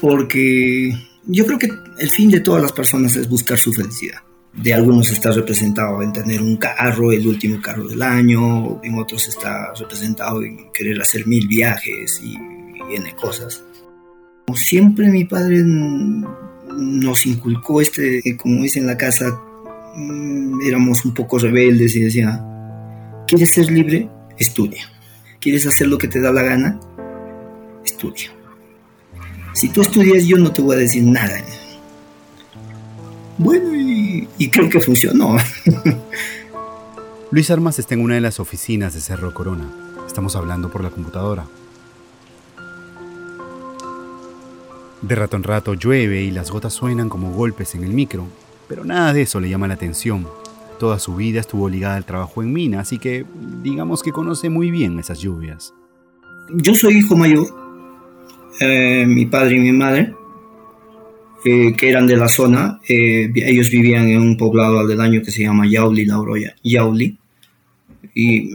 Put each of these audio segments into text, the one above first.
porque yo creo que el fin de todas las personas es buscar su felicidad. De algunos está representado en tener un carro, el último carro del año, en otros está representado en querer hacer mil viajes y, y N cosas. Siempre mi padre nos inculcó este, como dice en la casa, mm, éramos un poco rebeldes y decía, ¿quieres ser libre? Estudia. ¿Quieres hacer lo que te da la gana? Estudia. Si tú estudias yo no te voy a decir nada. Bueno, y, y creo que funcionó. Luis Armas está en una de las oficinas de Cerro Corona. Estamos hablando por la computadora. De rato en rato llueve y las gotas suenan como golpes en el micro, pero nada de eso le llama la atención. Toda su vida estuvo ligada al trabajo en mina, así que digamos que conoce muy bien esas lluvias. Yo soy hijo mayor, eh, mi padre y mi madre, eh, que eran de la zona, eh, ellos vivían en un poblado aledaño que se llama Yauli, La Oroya, Yauli, y,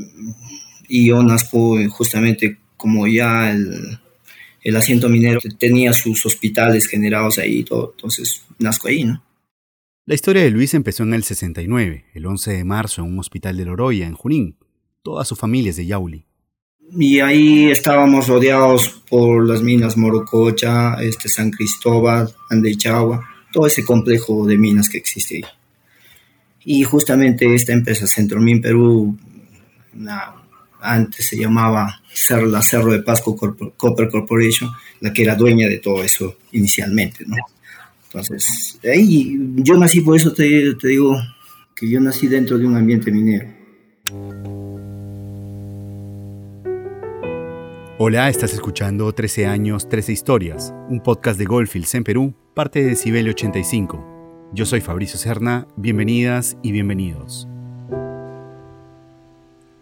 y yo nazco justamente como ya el, el asiento minero tenía sus hospitales generados ahí y todo, entonces nazco ahí, ¿no? La historia de Luis empezó en el 69, el 11 de marzo, en un hospital de Loroya, en Junín. Toda su familia es de Yauli. Y ahí estábamos rodeados por las minas Morococha, este, San Cristóbal, Andechagua, todo ese complejo de minas que existe ahí. Y justamente esta empresa Centromin Perú, antes se llamaba la Cerro de Pasco Copper Corporation, la que era dueña de todo eso inicialmente, ¿no? Entonces, ahí yo nací, por eso te digo que yo nací dentro de un ambiente minero. Hola, estás escuchando 13 años, 13 historias, un podcast de Goldfields en Perú, parte de Cibele 85. Yo soy Fabricio Serna, bienvenidas y bienvenidos.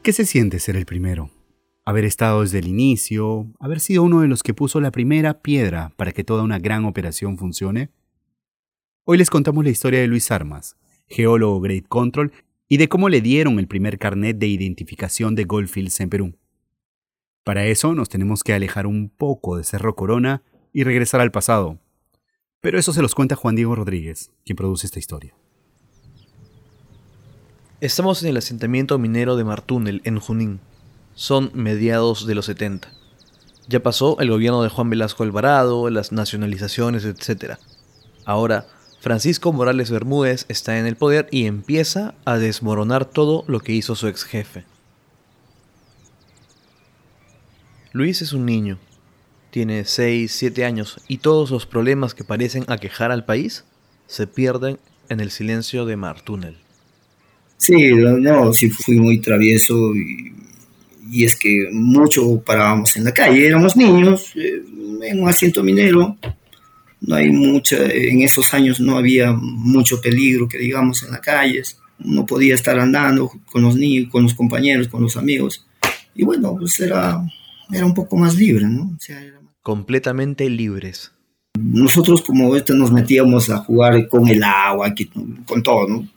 ¿Qué se siente ser el primero? Haber estado desde el inicio, haber sido uno de los que puso la primera piedra para que toda una gran operación funcione. Hoy les contamos la historia de Luis Armas, geólogo Great Control, y de cómo le dieron el primer carnet de identificación de Goldfields en Perú. Para eso nos tenemos que alejar un poco de Cerro Corona y regresar al pasado. Pero eso se los cuenta Juan Diego Rodríguez, quien produce esta historia. Estamos en el asentamiento minero de Martúnel, en Junín. Son mediados de los 70. Ya pasó el gobierno de Juan Velasco Alvarado, las nacionalizaciones, etc. Ahora, Francisco Morales Bermúdez está en el poder y empieza a desmoronar todo lo que hizo su ex jefe. Luis es un niño. Tiene 6, 7 años. Y todos los problemas que parecen aquejar al país se pierden en el silencio de Martúnel. Sí, no, sí fui muy travieso y, y, es que mucho parábamos en la calle, éramos niños, eh, en un asiento minero, no hay mucha, en esos años no había mucho peligro que digamos en las calles, uno podía estar andando con los niños, con los compañeros, con los amigos, y bueno, pues era, era un poco más libre, ¿no? O sea, era... Completamente libres. Nosotros como esto nos metíamos a jugar con el agua, con todo, ¿no?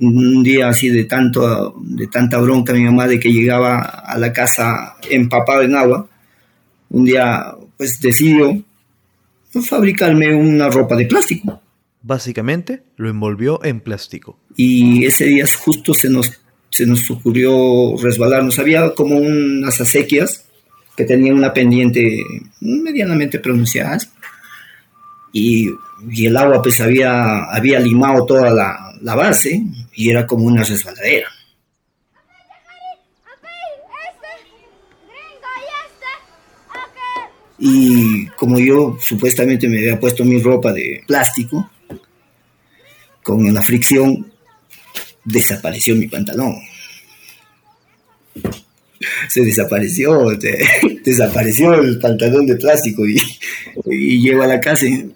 un día así de tanto de tanta bronca mi mamá de que llegaba a la casa empapado en agua un día pues decidió pues, fabricarme una ropa de plástico básicamente lo envolvió en plástico y ese día justo se nos se nos ocurrió resbalarnos había como unas acequias que tenían una pendiente medianamente pronunciada y, y el agua pues había había limado toda la, la base y era como una resbaladera. Y como yo supuestamente me había puesto mi ropa de plástico, con la fricción desapareció mi pantalón. Se desapareció, desapareció el pantalón de plástico y, y llego a la casa y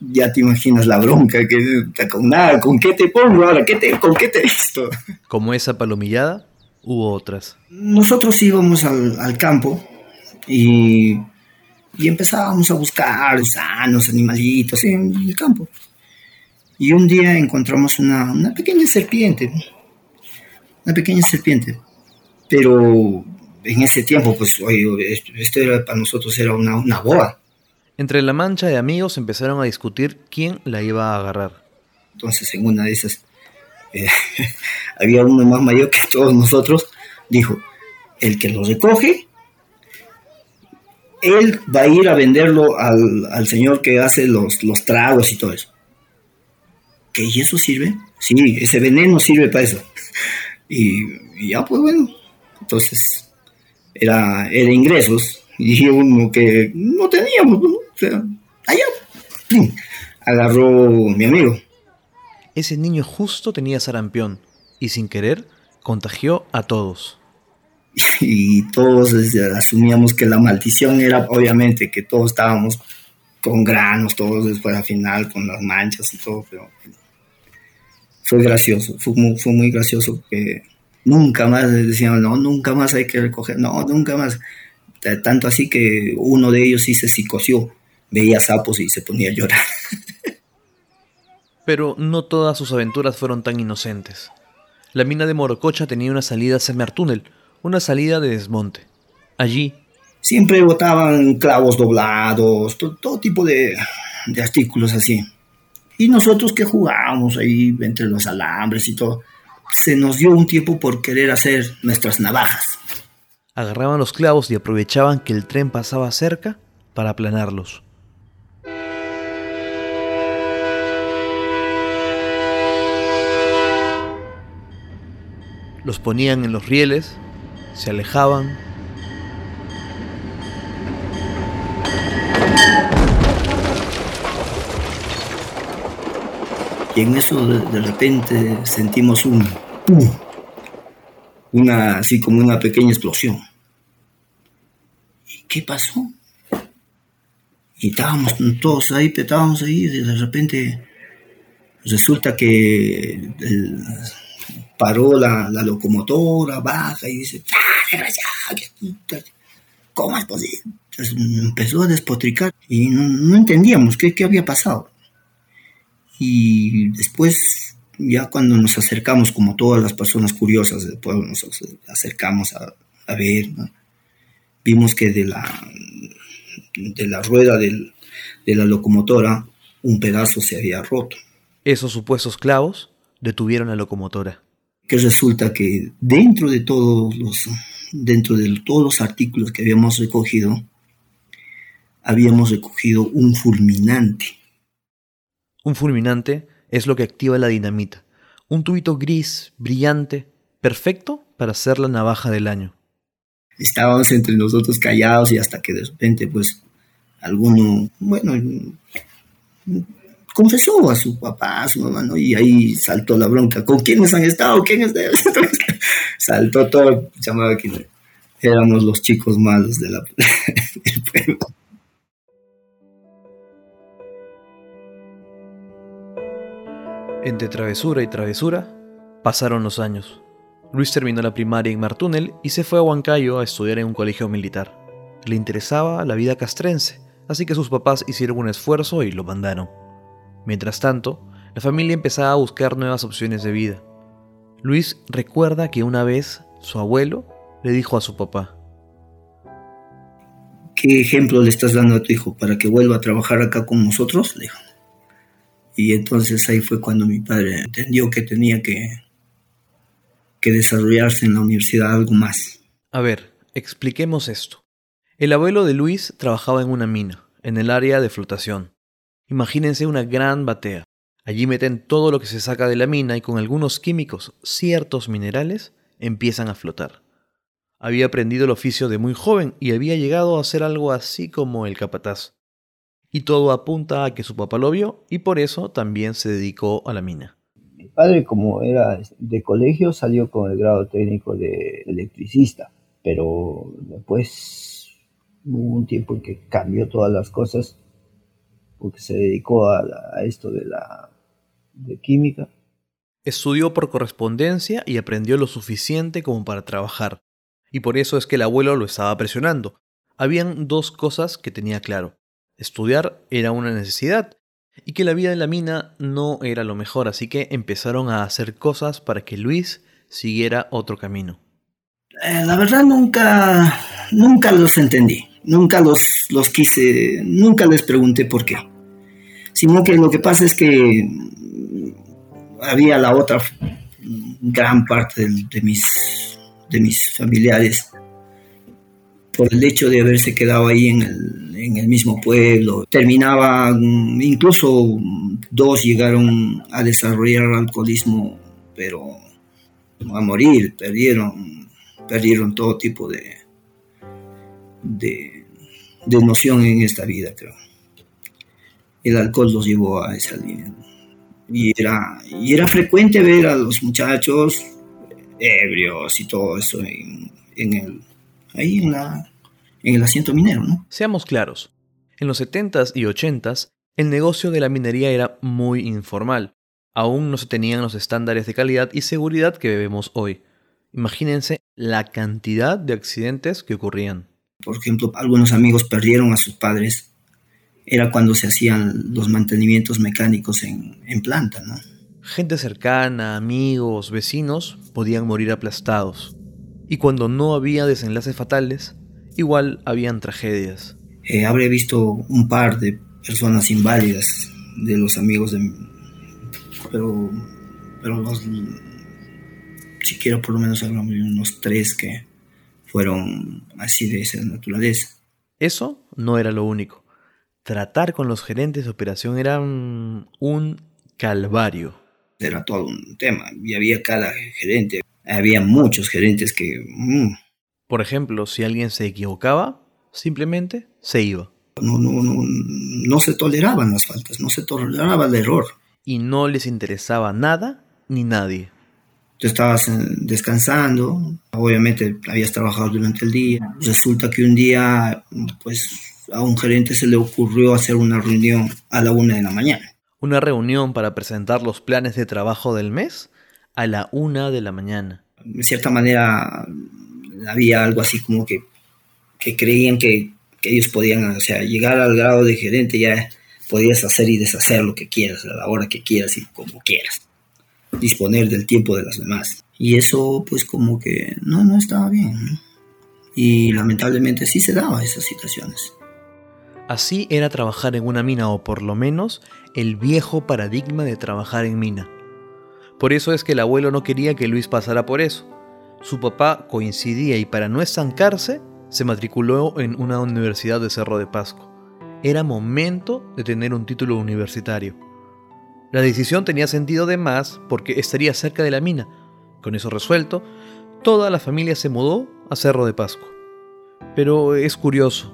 ya te imaginas la bronca, que con nada, ¿con qué te pongo ahora? ¿Qué te, ¿Con qué te esto? Como esa palomillada, hubo otras. Nosotros íbamos al, al campo y, y, empezábamos a buscar gusanos, animalitos en el campo. Y un día encontramos una, una pequeña serpiente, una pequeña serpiente, pero en ese tiempo, pues, oye, esto, era, para nosotros era una, una boa Entre la mancha de amigos empezaron a discutir quién la iba a agarrar. Entonces, en una de esas, eh, había uno más mayor que todos nosotros, dijo, el que lo recoge, él va a ir a venderlo al, señor que hace los, los tragos y todo eso. ¿Que y eso sirve? Sí, ese veneno sirve para eso. Y, ya, pues bueno, entonces era, era ingresos y uno que no teníamos, o sea, allá, agarró mi amigo. Ese niño justo tenía sarampión y sin querer contagió a todos. Y todos asumíamos que la maldición era obviamente que todos estábamos con granos, todos después al final con las manchas y todo, pero fue gracioso, fue muy, fue muy gracioso porque nunca más decían, no, nunca más hay que recoger, no, nunca más. Tanto así que uno de ellos sí se psicoció, veía sapos y se ponía a llorar. Pero no todas sus aventuras fueron tan inocentes. La mina de Morococha tenía una salida hacia túnel, una salida de desmonte. Allí... Siempre botaban clavos doblados, todo, tipo de, de artículos así. Y nosotros que jugábamos ahí entre los alambres y todo, se nos dio un tiempo por querer hacer nuestras navajas. Agarraban los clavos y aprovechaban que el tren pasaba cerca para aplanarlos. los ponían en los rieles, se alejaban. Y en eso de, repente sentimos un una así como una pequeña explosión. ¿Y qué pasó? Y estábamos todos ahí, estábamos ahí, y de repente resulta que paró la, locomotora, baja y dice, ¡Ah, ¿Cómo es posible? Empezó a despotricar y no, entendíamos qué, había pasado. Y después, ya cuando nos acercamos, como todas las personas curiosas del pueblo, nos acercamos a, ver, vimos que de la, de la rueda de la locomotora un pedazo se había roto. Esos supuestos clavos detuvieron la locomotora que resulta que dentro de todos los, dentro de todos los artículos que habíamos recogido, habíamos recogido un fulminante. Un fulminante es lo que activa la dinamita. Un tubito gris, brillante, perfecto para hacer la navaja del año. Estábamos entre nosotros callados y hasta que de repente, pues, alguno, bueno, confesó a su papá, a su mamá, ¿no? Y ahí saltó la bronca. ¿Con quiénes han estado? ¿Quién es Saltó todo, llamaba que éramos los chicos malos de la, del pueblo. Entre travesura y travesura, pasaron los años. Luis terminó la primaria en Martúnel y se fue a Huancayo a estudiar en un colegio militar. Le interesaba la vida castrense, así que sus papás hicieron un esfuerzo y lo mandaron. Mientras tanto, la familia empezaba a buscar nuevas opciones de vida. Luis recuerda que una vez su abuelo le dijo a su papá, ¿qué ejemplo le estás dando a tu hijo para que vuelva a trabajar acá con nosotros? Le. Y entonces ahí fue cuando mi padre entendió que tenía que, que desarrollarse en la universidad algo más. A ver, expliquemos esto. El abuelo de Luis trabajaba en una mina, en el área de flotación. Imagínense una gran batea. Allí meten todo lo que se saca de la mina y con algunos químicos, ciertos minerales, empiezan a flotar. Había aprendido el oficio de muy joven y había llegado a hacer algo así como el capataz. Y todo apunta a que su papá lo vio y por eso también se dedicó a la mina. Mi padre, como era de colegio, salió con el grado técnico de electricista, pero después hubo un tiempo en que cambió todas las cosas porque se dedicó a, esto de la de química. Estudió por correspondencia y aprendió lo suficiente como para trabajar. Y por eso es que el abuelo lo estaba presionando. Habían dos cosas que tenía claro. Estudiar era una necesidad y que la vida en la mina no era lo mejor, así que empezaron a hacer cosas para que Luis siguiera otro camino. Eh, la verdad nunca, nunca los entendí nunca los, los quise, nunca les pregunté por qué. Sino que lo que pasa es que había la otra gran parte de, mis, de mis familiares por el hecho de haberse quedado ahí en el, en el mismo pueblo. Terminaban, incluso dos llegaron a desarrollar alcoholismo, pero a morir, perdieron, perdieron todo tipo de, de, de en esta vida, creo. El alcohol los llevó a esa línea. Y era, y era frecuente ver a los muchachos ebrios y todo eso en, el, ahí en, la, en el asiento minero, ¿no? Seamos claros, en los 70s y 80s el negocio de la minería era muy informal. Aún no se tenían los estándares de calidad y seguridad que vemos hoy. Imagínense la cantidad de accidentes que ocurrían. Por ejemplo, algunos amigos perdieron a sus padres. Era cuando se hacían los mantenimientos mecánicos en, en planta, ¿no? Gente cercana, amigos, vecinos podían morir aplastados. Y cuando no había desenlaces fatales, igual habían tragedias. Eh, habré visto un par de personas inválidas de los amigos de pero pero los siquiera por lo menos hablamos de unos tres que fueron así de esa naturaleza. Eso no era lo único. Tratar con los gerentes de operación era un, calvario. Era todo un tema y había cada gerente, había muchos gerentes que... Mm. Por ejemplo, si alguien se equivocaba, simplemente se iba. No, no, no, no se toleraban las faltas, no se toleraba el error. Y no les interesaba nada ni nadie tú estabas eh, descansando, obviamente habías trabajado durante el día. Resulta que un día, pues a un gerente se le ocurrió hacer una reunión a la una de la mañana. ¿Una reunión para presentar los planes de trabajo del mes? A la una de la mañana. De cierta manera, había algo así como que, que creían que, que ellos podían, o sea, llegar al grado de gerente ya podías hacer y deshacer lo que quieras, a la hora que quieras y como quieras disponer del tiempo de las demás. Y eso pues como que no, no estaba bien. Y lamentablemente sí se daba esas situaciones. Así era trabajar en una mina o por lo menos el viejo paradigma de trabajar en mina. Por eso es que el abuelo no quería que Luis pasara por eso. Su papá coincidía y para no estancarse se matriculó en una universidad de Cerro de Pasco. Era momento de tener un título universitario. La decisión tenía sentido de más porque estaría cerca de la mina. Con eso resuelto, toda la familia se mudó a Cerro de Pasco. Pero es curioso,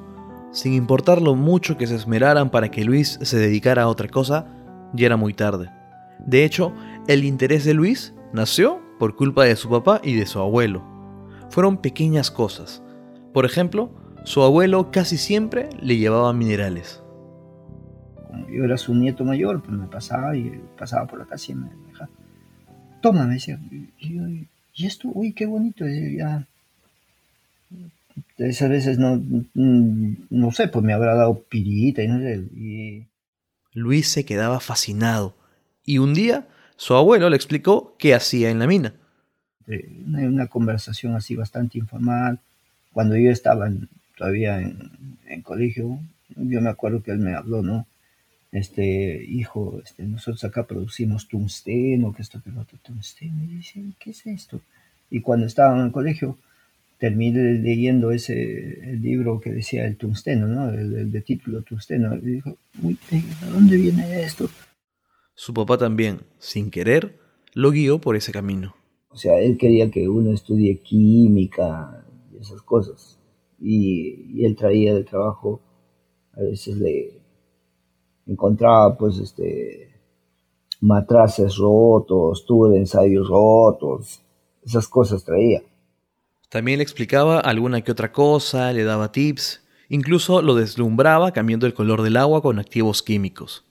sin importar lo mucho que se esmeraran para que Luis se dedicara a otra cosa, ya era muy tarde. De hecho, el interés de Luis nació por culpa de su papá y de su abuelo. Fueron pequeñas cosas. Por ejemplo, su abuelo casi siempre le llevaba minerales yo era su nieto mayor, pues me pasaba y pasaba por la casa y me dejaba. Toma, me decía. Y, esto, uy, qué bonito. ya. Esas veces no, no sé, pues me habrá dado pirita y no sé. Luis se quedaba fascinado. Y un día su abuelo le explicó qué hacía en la mina. Una, una conversación así bastante informal. Cuando yo estaba todavía en, en colegio, yo me acuerdo que él me habló, ¿no? este, hijo, este, nosotros acá producimos tungsteno, que esto, que lo otro, tungsteno. Y dice, ¿qué es esto? Y cuando estaba en el colegio, terminé leyendo ese libro que decía el tungsteno, ¿no? El, de título tungsteno. Y dijo, Uy, ¿a dónde viene esto? Su papá también, sin querer, lo guió por ese camino. O sea, él quería que uno estudie química y esas cosas. Y, y él traía de trabajo, a veces le, encontraba pues este matraces rotos, tubos de ensayos rotos, esas cosas traía. También le explicaba alguna que otra cosa, le daba tips, incluso lo deslumbraba cambiando el color del agua con activos químicos.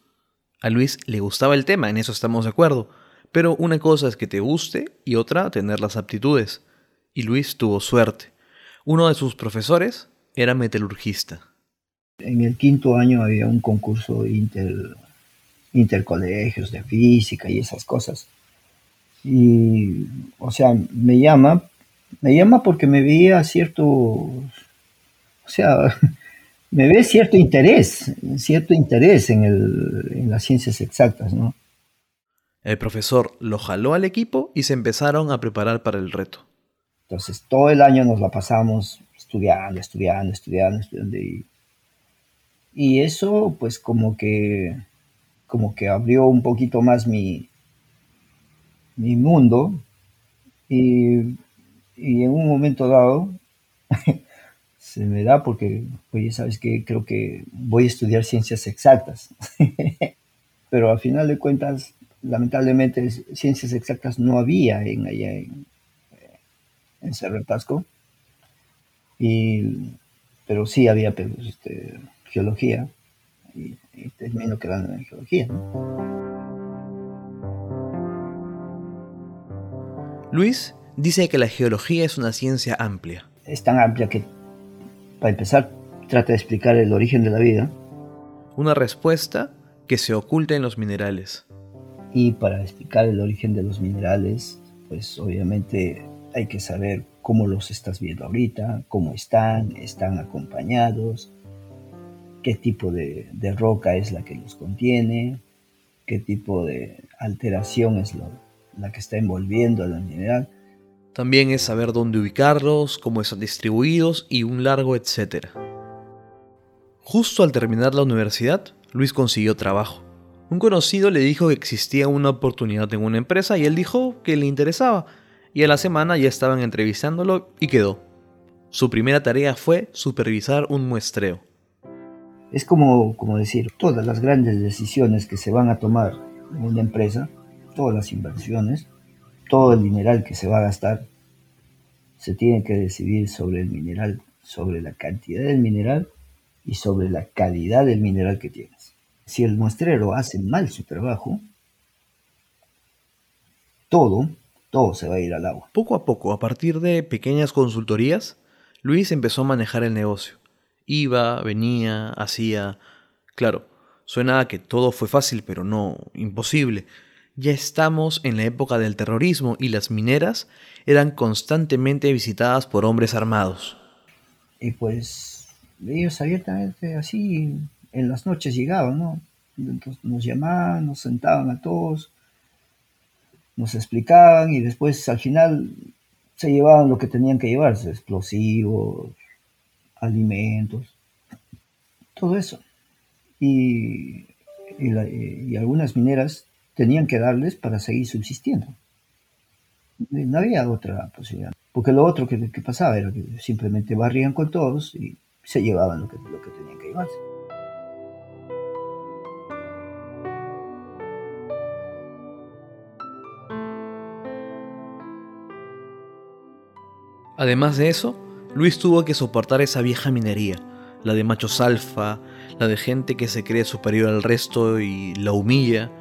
A Luis le gustaba el tema, en eso estamos de acuerdo, pero una cosa es que te guste y otra tener las aptitudes. Y Luis tuvo suerte. Uno de sus profesores era metalurgista en el quinto año había un concurso inter, intercolegios de física y esas cosas. Y, o sea, me llama, me llama porque me veía cierto, o sea, me ve cierto interés, cierto interés en, en las ciencias exactas, ¿no? El profesor lo jaló al equipo y se empezaron a preparar para el reto. Entonces, todo el año nos la pasamos estudiando, estudiando, estudiando, estudiando. Y, y eso, pues, como que, como que abrió un poquito más mi, mi mundo. Y, y en un momento dado, se me da porque, oye, ¿sabes qué? Creo que voy a estudiar ciencias exactas. Pero al final de cuentas, lamentablemente, ciencias exactas no había en allá en, en Cerro Pasco. Y, pero sí había pues, este, geología y, y termino quedando en geología. Luis dice que la geología es una ciencia amplia. Es tan amplia que, para empezar, trata de explicar el origen de la vida. Una respuesta que se oculta en los minerales. Y para explicar el origen de los minerales, pues obviamente hay que saber cómo los estás viendo ahorita, cómo están, están acompañados, qué tipo de, de roca es la que los contiene, qué tipo de alteración es lo, la que está envolviendo al mineral. También es saber dónde ubicarlos, cómo están distribuidos y un largo etcétera. Justo al terminar la universidad, Luis consiguió trabajo. Un conocido le dijo que existía una oportunidad en una empresa y él dijo que le interesaba, y a la semana ya estaban entrevistándolo y quedó. Su primera tarea fue supervisar un muestreo. Es como, como decir, todas las grandes decisiones que se van a tomar en una empresa, todas las inversiones, todo el mineral que se va a gastar, se tiene que decidir sobre el mineral, sobre la cantidad del mineral y sobre la calidad del mineral que tienes. Si el muestrero hace mal su trabajo, todo todo se va a ir al agua. Poco a poco, a partir de pequeñas consultorías, Luis empezó a manejar el negocio. Iba, venía, hacía... Claro, suena a que todo fue fácil, pero no, imposible. Ya estamos en la época del terrorismo y las mineras eran constantemente visitadas por hombres armados. Y pues ellos abiertamente así en las noches llegaban, ¿no? Entonces nos llamaban, nos sentaban a todos, nos explicaban y después al final se llevaban lo que tenían que llevarse, explosivos, alimentos, todo eso. Y, y, algunas mineras tenían que darles para seguir subsistiendo. No había otra posibilidad. Porque lo otro que, que pasaba era que simplemente barrían con todos y se llevaban lo que, lo que tenían que llevarse. Además de eso, Luis tuvo que soportar esa vieja minería, la de machos alfa, la de gente que se cree superior al resto y la humilla.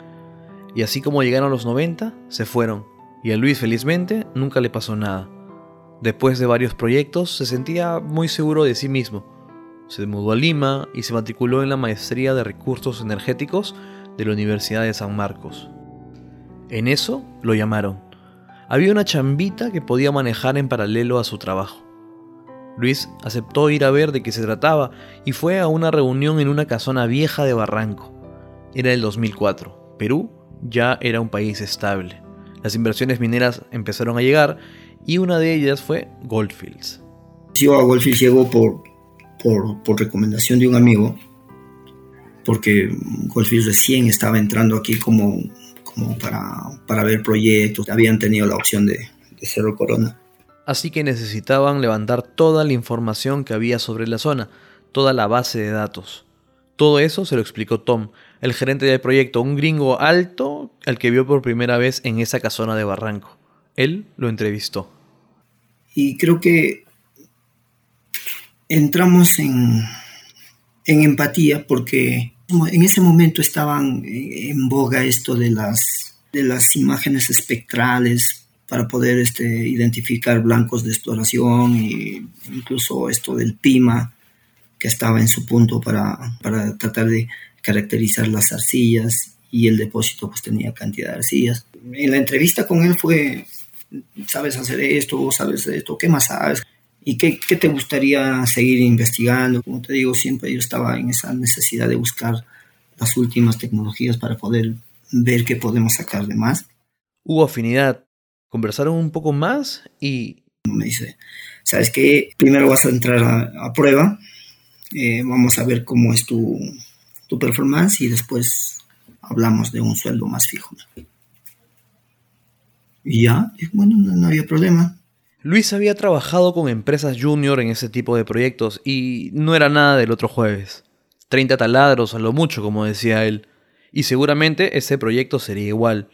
Y así como llegaron los 90, se fueron, y a Luis felizmente nunca le pasó nada. Después de varios proyectos se sentía muy seguro de sí mismo. Se mudó a Lima y se matriculó en la maestría de recursos energéticos de la Universidad de San Marcos. En eso lo llamaron había una chambita que podía manejar en paralelo a su trabajo. Luis aceptó ir a ver de qué se trataba y fue a una reunión en una casona vieja de Barranco. Era el 2004. Perú ya era un país estable. Las inversiones mineras empezaron a llegar y una de ellas fue Goldfields. Yo a Goldfields llegó por, por, por recomendación de un amigo, porque Goldfields recién estaba entrando aquí como como para, ver proyectos, habían tenido la opción de, de Cerro Corona. Así que necesitaban levantar toda la información que había sobre la zona, toda la base de datos. Todo eso se lo explicó Tom, el gerente del proyecto, un gringo alto al que vio por primera vez en esa casona de Barranco. Él lo entrevistó. Y creo que entramos en, en empatía porque en ese momento estaban en boga esto de las, de las imágenes espectrales para poder este, identificar blancos de exploración e incluso esto del PIMA que estaba en su punto para, para tratar de caracterizar las arcillas y el depósito pues tenía cantidad de arcillas. En la entrevista con él fue, ¿sabes hacer esto? ¿Sabes esto? ¿Qué más sabes? ¿Y qué, qué, te gustaría seguir investigando? Como te digo, siempre yo estaba en esa necesidad de buscar las últimas tecnologías para poder ver qué podemos sacar de más. Hubo afinidad. Conversaron un poco más y... Me dice, ¿sabes qué? Primero vas a entrar a, a prueba, eh, vamos a ver cómo es tu, tu performance y después hablamos de un sueldo más fijo. Y ya, bueno, no, no había problema. Luis había trabajado con empresas junior en ese tipo de proyectos y no era nada del otro jueves. 30 taladros a lo mucho, como decía él. Y seguramente ese proyecto sería igual.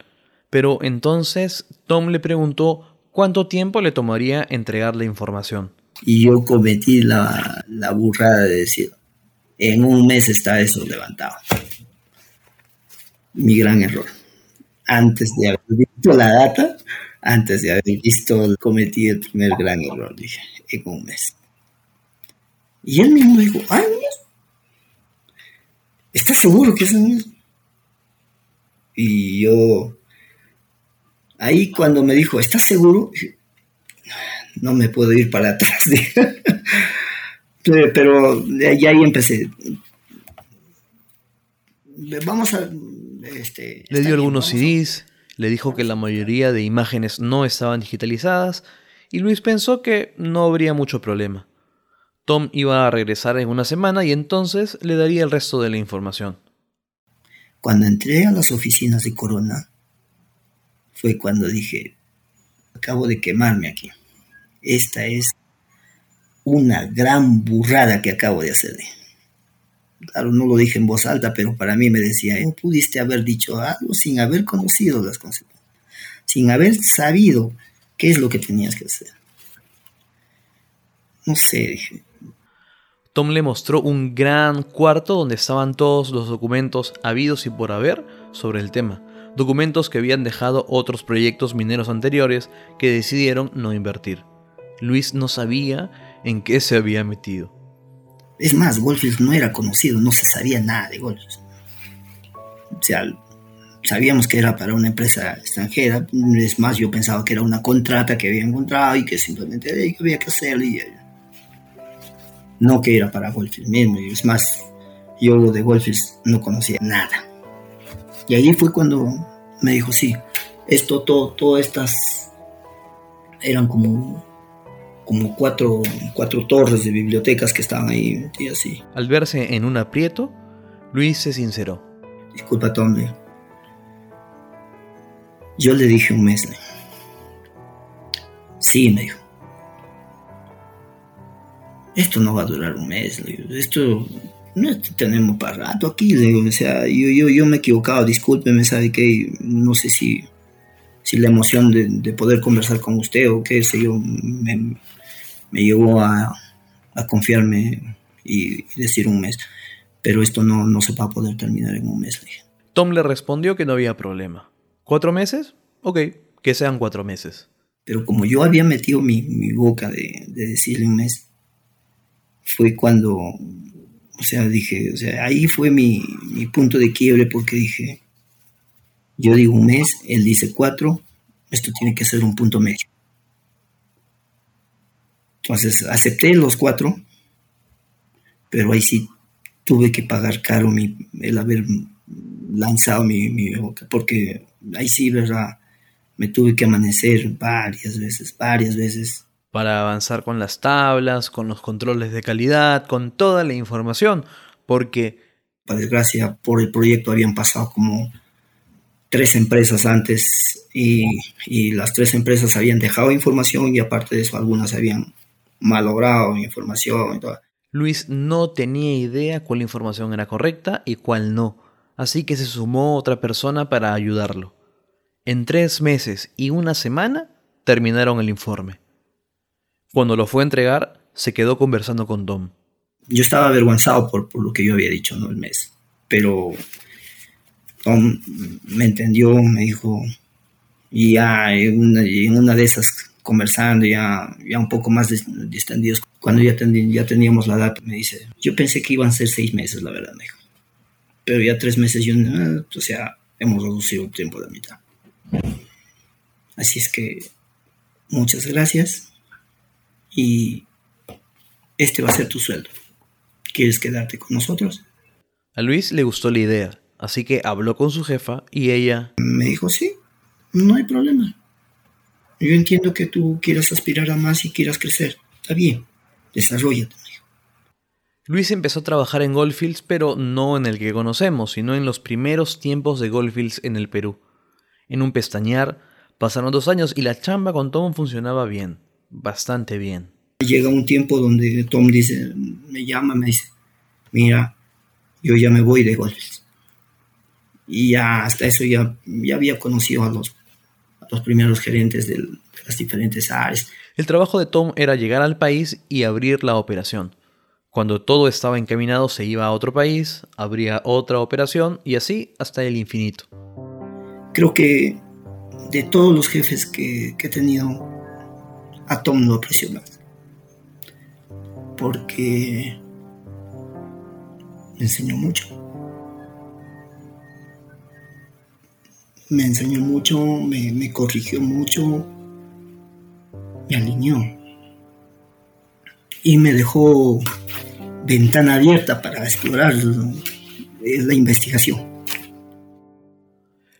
Pero entonces Tom le preguntó cuánto tiempo le tomaría entregar la información. Y yo cometí la, la burrada de decir, en un mes está eso levantado. Mi gran error. Antes de haber visto la data, antes de haber visto, cometí el primer gran error, dije, en un mes. Y él mismo dijo, ay, ¿estás seguro que es un? Y yo, ahí cuando me dijo, ¿estás seguro? No me puedo ir para atrás. Pero ya ahí empecé. Vamos a... Este, le dio algunos CDs, le dijo que la mayoría de imágenes no estaban digitalizadas y Luis pensó que no habría mucho problema. Tom iba a regresar en una semana y entonces le daría el resto de la información. Cuando entré a las oficinas de Corona, fue cuando dije, acabo de quemarme aquí. Esta es una gran burrada que acabo de hacer. Claro, no lo dije en voz alta, pero para mí me decía, no pudiste haber dicho algo sin haber conocido las consecuencias, sin haber sabido qué es lo que tenías que hacer. No sé, dije. Tom le mostró un gran cuarto donde estaban todos los documentos habidos y por haber sobre el tema. Documentos que habían dejado otros proyectos mineros anteriores que decidieron no invertir. Luis no sabía en qué se había metido. Es más, Goldfield no era conocido, no se sabía nada de Goldfield. O sea, sabíamos que era para una empresa extranjera. Es más, yo pensaba que era una contrata que había encontrado y que simplemente había que hacerlo. Y, no que era para Goldfield mismo. Es más, yo de Goldfield no conocía nada. Y allí fue cuando me dijo, sí, esto, todo, todas estas eran como como cuatro, cuatro torres de bibliotecas que estaban ahí metidas así. Al verse en un aprieto, Luis se sinceró. Disculpa, Tom. Yo le dije un mes. Sí, me dijo. Esto no va a durar un mes. Esto no tenemos para rato aquí. O sea, yo, yo, yo me he equivocado. Discúlpeme, ¿sabe qué? No sé si, si la emoción de, de, poder conversar con usted o qué sé yo me, me llevó a, a confiarme y, y, decir un mes. Pero esto no, no se va a poder terminar en un mes. Dije. Tom le respondió que no había problema. ¿Cuatro meses? Ok, que sean cuatro meses. Pero como yo había metido mi, mi boca de, de, decirle un mes, fue cuando, o sea, dije, o sea, ahí fue mi, mi punto de quiebre porque dije, yo digo un mes, él dice cuatro, esto tiene que ser un punto medio. Entonces acepté los cuatro, pero ahí sí tuve que pagar caro mi, el haber lanzado mi, mi boca, porque ahí sí, ¿verdad? Me tuve que amanecer varias veces, varias veces. Para avanzar con las tablas, con los controles de calidad, con toda la información, porque... Para desgracia, por el proyecto habían pasado como tres empresas antes y, y las tres empresas habían dejado información y aparte de eso algunas habían malogrado información y todo. Luis no tenía idea cuál información era correcta y cuál no, así que se sumó otra persona para ayudarlo. En tres meses y una semana terminaron el informe. Cuando lo fue a entregar, se quedó conversando con Tom. Yo estaba avergonzado por, por lo que yo había dicho, ¿no? El mes. Pero Tom me entendió, me dijo, y ya en una, en una de esas conversando ya, ya un poco más distendidos. Cuando ya, ten, ya teníamos la data, me dice, yo pensé que iban a ser seis meses, la verdad, me dijo. Pero ya tres meses, yo, ah, o sea, hemos reducido el tiempo de la mitad. Así es que muchas gracias y este va a ser tu sueldo. ¿Quieres quedarte con nosotros? A Luis le gustó la idea, así que habló con su jefa y ella... Me dijo, sí, no hay problema. Yo entiendo que tú quieras aspirar a más y quieras crecer. Está bien, desarrollate. Luis empezó a trabajar en Goldfields, pero no en el que conocemos, sino en los primeros tiempos de Goldfields en el Perú. En un pestañear, pasaron dos años y la chamba con Tom funcionaba bien, bastante bien. Llega un tiempo donde Tom dice, me llama, me dice, mira, yo ya me voy de Goldfields. Y ya hasta eso ya, ya había conocido a los, los primeros gerentes de las diferentes áreas. El trabajo de Tom era llegar al país y abrir la operación. Cuando todo estaba encaminado se iba a otro país, habría otra operación y así hasta el infinito. Creo que de todos los jefes que, he tenido, a Tom lo aprecio más. Porque me enseñó mucho. Me enseñó mucho, me, me corrigió mucho, me alineó. Y me dejó ventana abierta para explorar la investigación.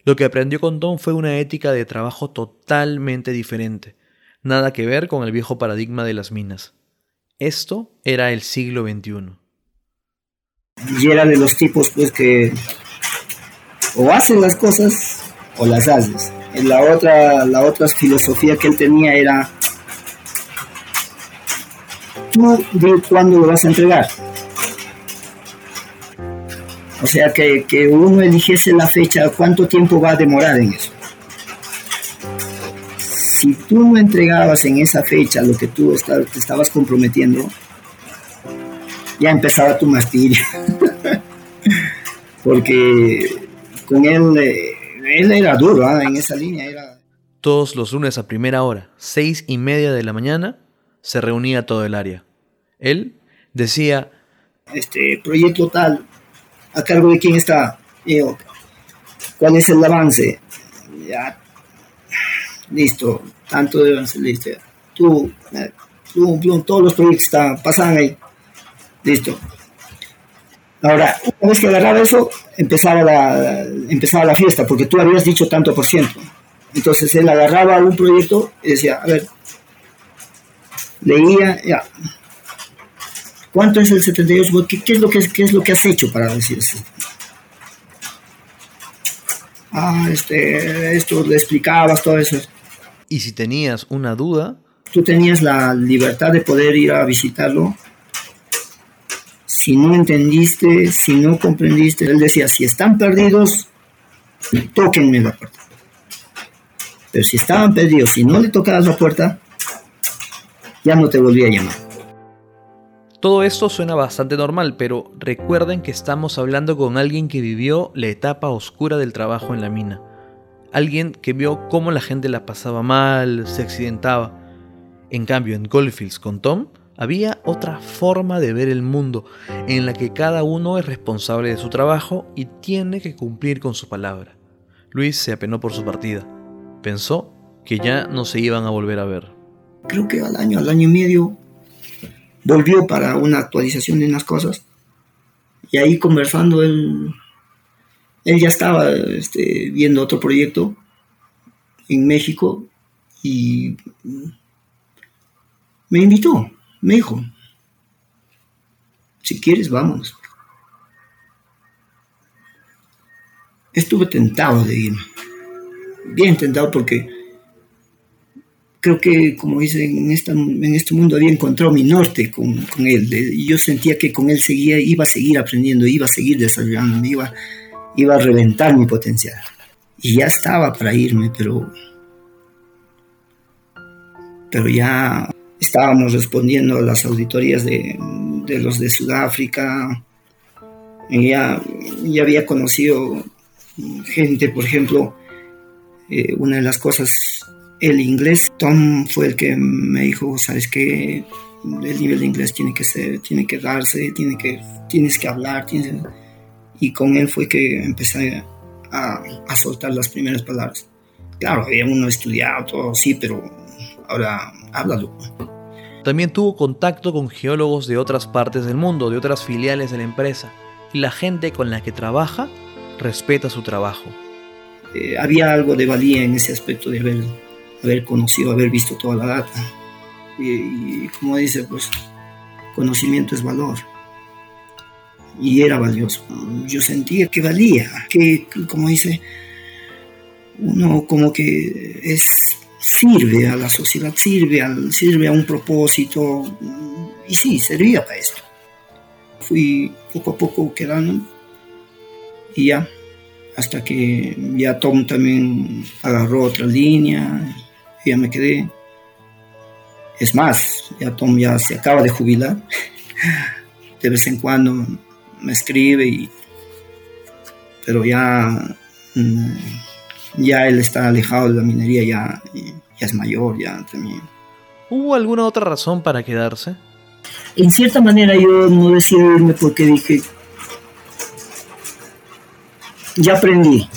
Lo que aprendió con Tom fue una ética de trabajo totalmente diferente, nada que ver con el viejo paradigma de las minas. Esto era el siglo XXI. Y era de los tipos pues que o hacen las cosas o las haces. La otra, la otra filosofía que él tenía era tú cuándo lo vas a entregar. O sea, que, uno eligiese la fecha, cuánto tiempo va a demorar en eso. Si tú no entregabas en esa fecha lo que tú te estabas comprometiendo, ya empezaba tu martirio. Porque con él, eh, él era duro ¿ah? en esa línea. Era... Todos los lunes a primera hora, seis y media de la mañana, se reunía todo el área. Él decía, este proyecto tal, a cargo de quién está, cuál es el avance, ya, listo, tanto de avance, listo, tú, tú, todos los proyectos están, pasan ahí, listo. Ahora, una vez que agarraba eso, empezaba la, empezaba la fiesta, porque tú habías dicho tanto por ciento. Entonces él agarraba un proyecto y decía, a ver, leía, ya, ¿Cuánto es el 78? ¿Qué, qué es, lo que, qué es lo que has hecho para decir eso? Ah, este, esto le explicabas todo eso. Y si tenías una duda... Tú tenías la libertad de poder ir a visitarlo. Si no entendiste, si no comprendiste, él decía, si están perdidos, tóquenme la puerta. Pero si estaban perdidos, si no le tocabas la puerta, ya no te volvía a llamar. Todo esto suena bastante normal, pero recuerden que estamos hablando con alguien que vivió la etapa oscura del trabajo en la mina. Alguien que vio cómo la gente la pasaba mal, se accidentaba. En cambio, en Goldfields con Tom había otra forma de ver el mundo, en la que cada uno es responsable de su trabajo y tiene que cumplir con su palabra. Luis se apenó por su partida. Pensó que ya no se iban a volver a ver. Creo que al año, al año y medio, volvió para una actualización de unas cosas. Y ahí conversando, él, él ya estaba este, viendo otro proyecto en México y me invitó, me dijo, si quieres, vamos. Estuve tentado de ir, bien tentado porque creo que, como dice, en, esta, en este mundo había encontrado mi norte con, con él. y yo sentía que con él seguía, iba a seguir aprendiendo, iba a seguir desarrollando, iba, iba a reventar mi potencial. Y ya estaba para irme, pero, pero ya estábamos respondiendo a las auditorías de, de los de Sudáfrica. Ya, ya había conocido gente, por ejemplo, eh, una de las cosas el inglés. Tom fue el que me dijo, sabes que el nivel de inglés tiene que ser, tiene que darse, tiene que, tienes que hablar, y con él fue que empecé a, a, soltar las primeras palabras. Claro, había uno estudiado todo, sí, pero ahora háblalo. También tuvo contacto con geólogos de otras partes del mundo, de otras filiales de la empresa, y la gente con la que trabaja respeta su trabajo. Eh, había algo de valía en ese aspecto de haber, haber conocido, haber visto toda la data. Y, y como dice, pues conocimiento es valor. Y era valioso. Yo sentía que valía, que como dice, uno como que es sirve a la sociedad, sirve, al, sirve a un propósito. Y sí, servía para esto. Fui poco a poco quedando y ya, hasta que ya Tom también agarró otra línea y ya me quedé. Es más, ya Tom ya se acaba de jubilar. De vez en cuando me escribe y pero ya mm, ya él está alejado de la minería, ya, ya es mayor, ya también. ¿Hubo alguna otra razón para quedarse? En cierta manera yo no decidí irme porque dije, ya aprendí,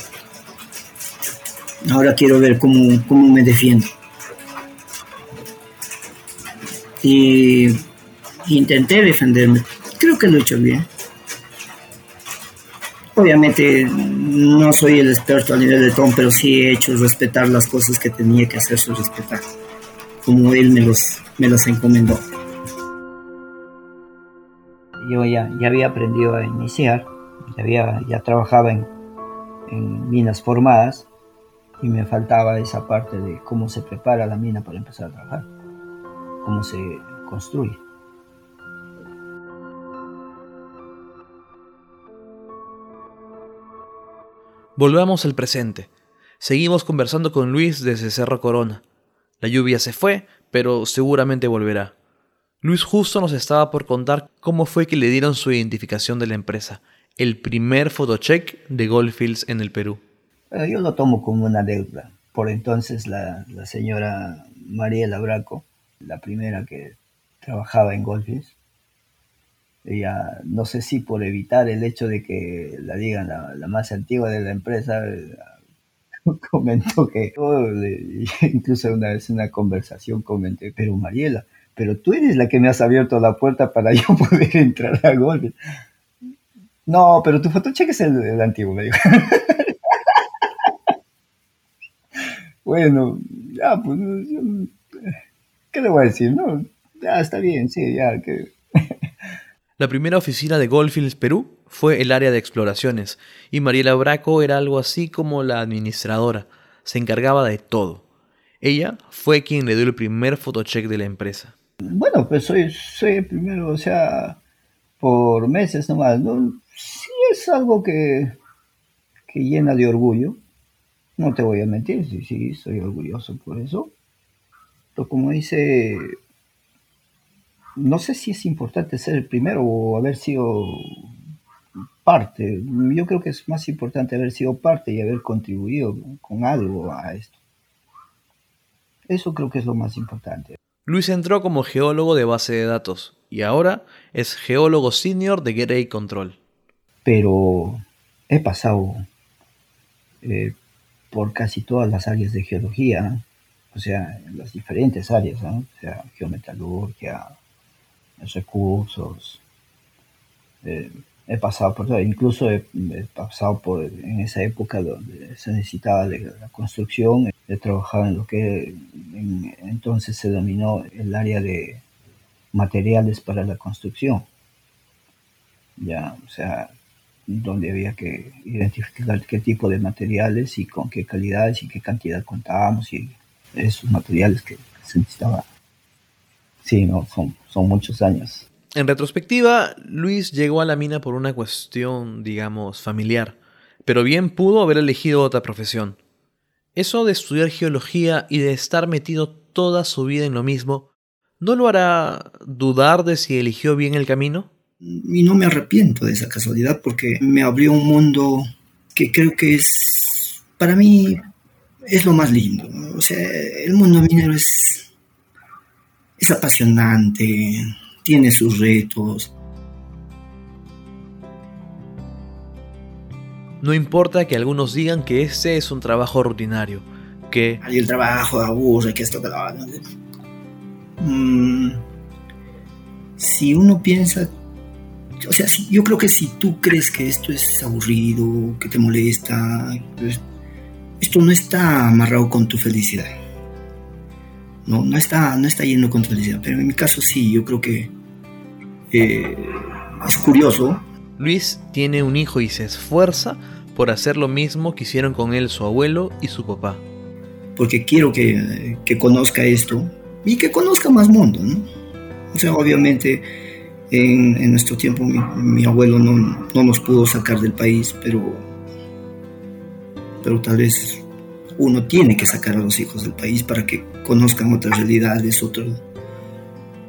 ahora quiero ver cómo, cómo me defiendo. Y intenté defenderme, creo que lo he hecho bien. Obviamente no soy el experto a nivel de Tom, pero sí he hecho respetar las cosas que tenía que hacerse respetar, como él me los me las encomendó. Yo ya, ya había aprendido a iniciar, ya, había, ya trabajaba en, en minas formadas y me faltaba esa parte de cómo se prepara la mina para empezar a trabajar, cómo se construye. Volvamos al presente. Seguimos conversando con Luis desde Cerro Corona. La lluvia se fue, pero seguramente volverá. Luis justo nos estaba por contar cómo fue que le dieron su identificación de la empresa, el primer photocheck de Goldfields en el Perú. Yo lo tomo como una deuda. Por entonces la, la señora María Labraco, la primera que trabajaba en Goldfields, ella, no sé si por evitar el hecho de que la digan la, más antigua de la empresa, comentó que, oh, incluso una vez en una conversación comenté, pero Mariela, pero tú eres la que me has abierto la puerta para yo poder entrar a Golf. No, pero tu fotocheque es el, el antiguo, me dijo. bueno, ya, pues, ¿qué le voy a decir? No, ya está bien, sí, ya, que la primera oficina de Goldfields Perú fue el área de exploraciones, y Mariela Braco era algo así como la administradora, se encargaba de todo. Ella fue quien le dio el primer photocheck de la empresa. Bueno, pues soy, soy el primero, o sea, por meses nomás. ¿no? Sí es algo que, que llena de orgullo. No te voy a mentir, sí, sí, soy orgulloso por eso. Pero como dice no sé si es importante ser el primero o haber sido parte. Yo creo que es más importante haber sido parte y haber contribuido con algo a esto. Eso creo que es lo más importante. Luis entró como geólogo de base de datos y ahora es geólogo senior de Grey Control. Pero he pasado eh, por casi todas las áreas de geología, o sea, las diferentes áreas, o sea, geometalurgia, recursos. Eh, he pasado por todo, incluso he, pasado por en esa época donde se necesitaba de la construcción, he trabajado en lo que entonces se dominó el área de materiales para la construcción. Ya, o sea, donde había que identificar qué tipo de materiales y con qué calidades y qué cantidad contábamos y esos materiales que se necesitaba Sí, no, son, son muchos años. En retrospectiva, Luis llegó a la mina por una cuestión, digamos, familiar, pero bien pudo haber elegido otra profesión. Eso de estudiar geología y de estar metido toda su vida en lo mismo, ¿no lo hará dudar de si eligió bien el camino? Y no me arrepiento de esa casualidad porque me abrió un mundo que creo que es, para mí, es lo más lindo. O sea, el mundo minero es es apasionante, tiene sus retos. No importa que algunos digan que ese es un trabajo rutinario, que... Hay el trabajo aburre, que esto que lo... Mm, si uno piensa, o sea, yo creo que si tú crees que esto es aburrido, que te molesta, pues, esto no está amarrado con tu felicidad. No, no está, no está yendo con tu felicidad. Pero en mi caso sí, yo creo que eh, es curioso. Luis tiene un hijo y se esfuerza por hacer lo mismo que hicieron con él su abuelo y su papá. Porque quiero que, que conozca esto y que conozca más mundo, ¿no? O sea, obviamente en, en nuestro tiempo mi, mi abuelo no, no, nos pudo sacar del país, pero, pero tal vez uno tiene que sacar a los hijos del país para que conozcan otras realidades, otros,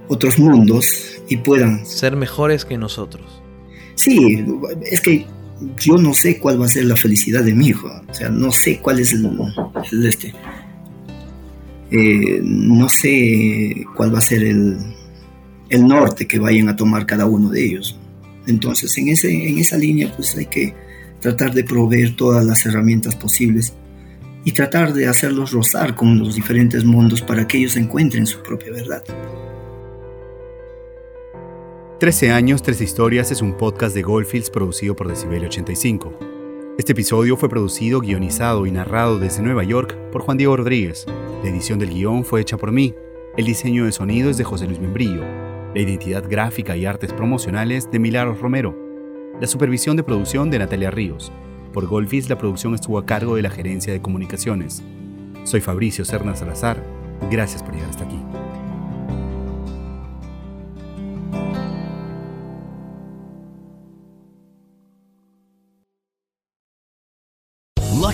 otros mundos y puedan ser mejores que nosotros. Sí, es que yo no sé cuál va a ser la felicidad de mi hijo, o sea, no sé cuál es el, el este, eh, no sé cuál va a ser el, el norte que vayan a tomar cada uno de ellos. Entonces, en, ese, en esa línea, pues hay que tratar de proveer todas las herramientas posibles y tratar de hacerlos rozar con los diferentes mundos para que ellos encuentren su propia verdad. 13 años, tres historias es un podcast de Goldfields producido por Decibel 85. Este episodio fue producido, guionizado y narrado desde Nueva York por Juan Diego Rodríguez. La edición del guion fue hecha por mí. El diseño de sonido es de José Luis Membrillo. La identidad gráfica y artes promocionales de Milagros Romero. La supervisión de producción de Natalia Ríos. Por Goldfields la producción estuvo a cargo de la gerencia de comunicaciones. Soy Fabricio Serna Salazar. Gracias por llegar hasta aquí.